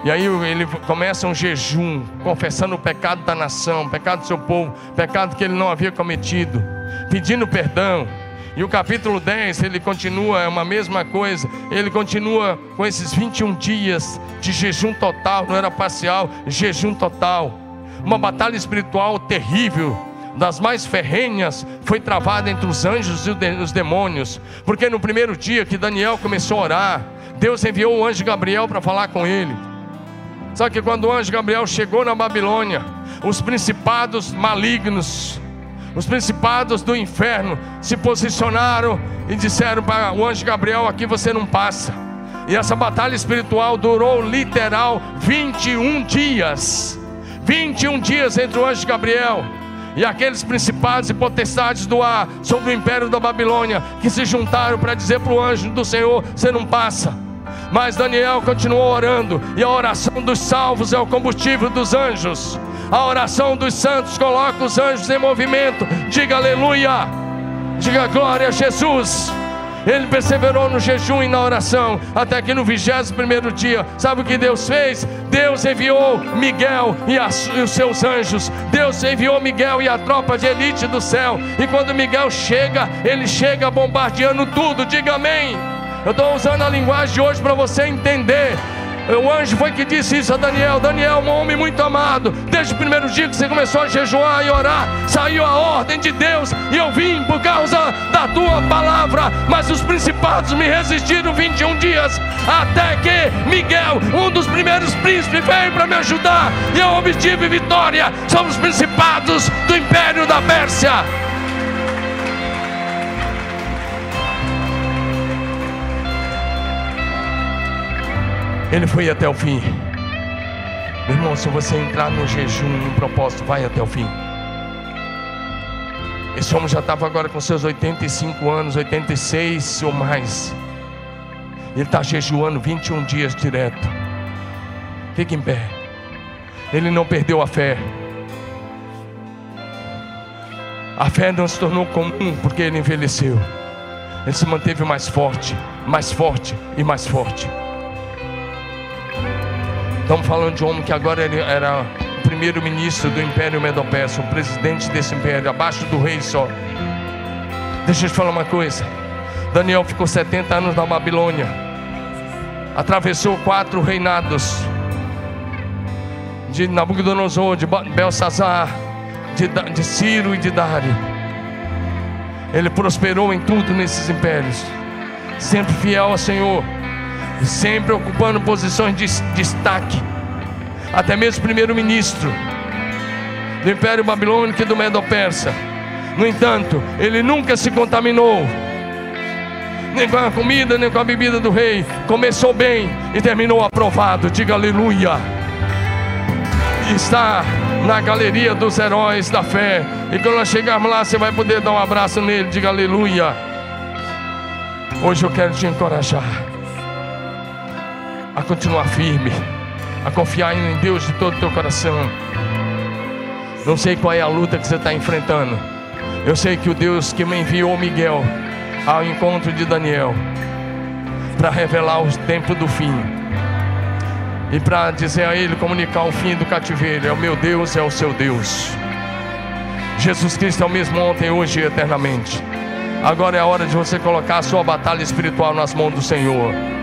E aí ele começa um jejum, confessando o pecado da nação, o pecado do seu povo, pecado que ele não havia cometido, pedindo perdão. E o capítulo 10, ele continua, é uma mesma coisa, ele continua com esses 21 dias de jejum total, não era parcial, jejum total. Uma batalha espiritual terrível, das mais ferrenhas, foi travada entre os anjos e os demônios, porque no primeiro dia que Daniel começou a orar, Deus enviou o anjo Gabriel para falar com ele. Só que quando o anjo Gabriel chegou na Babilônia, os principados malignos, os principados do inferno se posicionaram e disseram para o anjo Gabriel: aqui você não passa. E essa batalha espiritual durou literal 21 dias. 21 dias entre o anjo Gabriel e aqueles principados e potestades do ar sobre o império da Babilônia que se juntaram para dizer para o anjo do Senhor: você não passa. Mas Daniel continuou orando, e a oração dos salvos é o combustível dos anjos. A oração dos santos coloca os anjos em movimento. Diga aleluia, diga glória a Jesus. Ele perseverou no jejum e na oração, até que no vigésimo primeiro dia, sabe o que Deus fez? Deus enviou Miguel e, as, e, os seus anjos. Deus enviou Miguel e a tropa de elite do céu. E quando Miguel chega, ele chega bombardeando tudo. Diga amém. Eu estou usando a linguagem de hoje para você entender O anjo foi que disse isso a Daniel: Daniel, um homem muito amado. Desde o primeiro dia que você começou a jejuar e orar, saiu a ordem de Deus e eu vim por causa da tua palavra. Mas os principados me resistiram 21 dias, até que Miguel, um dos primeiros príncipes, veio para me ajudar e eu obtive vitória sobre os principados do império da Pérsia. Ele foi até o fim. Meu irmão, se você entrar no jejum, no propósito, vai até o fim. Esse homem já estava agora com seus 85 anos, 86 ou mais. Ele está jejuando 21 dias direto. Fique em pé. Ele não perdeu a fé. A fé não se tornou comum porque ele envelheceu. Ele se manteve mais forte, mais forte e mais forte. Estamos falando de um homem que agora era o primeiro-ministro do Império Medo-Persa, o presidente desse império, abaixo do rei só. Deixa eu te falar uma coisa. Daniel ficou 70 anos na Babilônia, atravessou quatro reinados de Nabucodonosor, de Belsazar, de, de Ciro e de Dário. Ele prosperou em tudo nesses impérios, sempre fiel ao Senhor sempre ocupando posições de destaque, até mesmo primeiro-ministro do Império Babilônico e do Medo-Persa. No entanto, ele nunca se contaminou, nem com a comida, nem com a bebida do rei. Começou bem e terminou aprovado. Diga aleluia. Está na galeria dos heróis da fé. E quando nós chegarmos lá, você vai poder dar um abraço nele. Diga aleluia. Hoje eu quero te encorajar a continuar firme, a confiar em Deus de todo o teu coração. Não sei qual é a luta que você está enfrentando. Eu sei que o Deus que me enviou Miguel ao encontro de Daniel para revelar o tempo do fim e para dizer a ele, comunicar o fim do cativeiro: é o meu Deus, é o seu Deus. Jesus Cristo é o mesmo ontem, hoje e eternamente. Agora é a hora de você colocar a sua batalha espiritual nas mãos do Senhor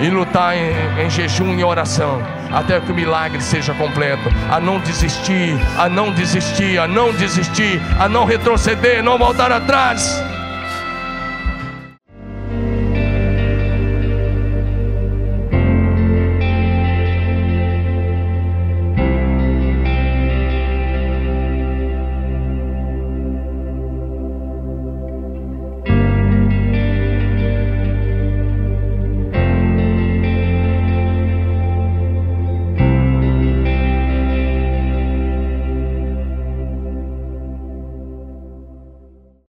e lutar em, em jejum e oração até que o milagre seja completo. A não desistir, a não desistir, a não desistir, a não retroceder, não voltar atrás.